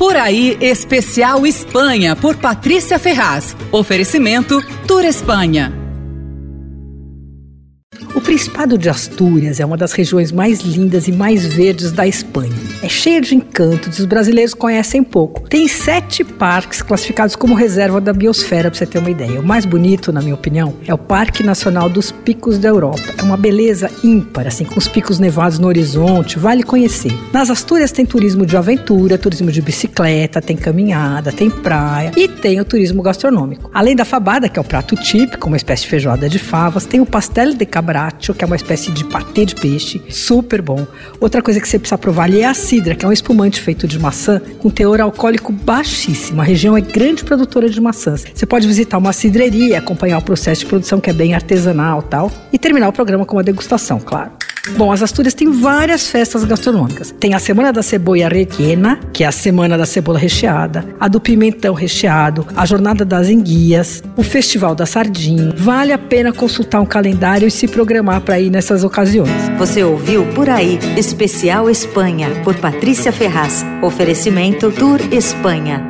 Por aí, especial Espanha, por Patrícia Ferraz. Oferecimento Tour Espanha. O Principado de Astúrias é uma das regiões mais lindas e mais verdes da Espanha. É cheia de encantos e os brasileiros conhecem pouco. Tem sete parques classificados como reserva da biosfera, para você ter uma ideia. O mais bonito, na minha opinião, é o Parque Nacional dos Picos da Europa. É uma beleza ímpar, assim, com os picos nevados no horizonte, vale conhecer. Nas Astúrias tem turismo de aventura, turismo de bicicleta, tem caminhada, tem praia e tem o turismo gastronômico. Além da fabada, que é o prato típico, uma espécie de feijoada de favas, tem o pastel de cabra que é uma espécie de patê de peixe, super bom. Outra coisa que você precisa provar ali é a cidra, que é um espumante feito de maçã com teor alcoólico baixíssimo. A região é grande produtora de maçãs. Você pode visitar uma cidreria, acompanhar o processo de produção que é bem artesanal tal, e terminar o programa com uma degustação, claro. Bom, as Astúrias têm várias festas gastronômicas. Tem a Semana da Cebola Rellena, que é a Semana da Cebola Recheada, a do Pimentão Recheado, a Jornada das Enguias, o Festival da Sardinha. Vale a pena consultar um calendário e se programar para ir nessas ocasiões. Você ouviu Por Aí, Especial Espanha, por Patrícia Ferraz. Oferecimento Tour Espanha.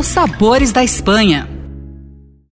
os sabores da Espanha.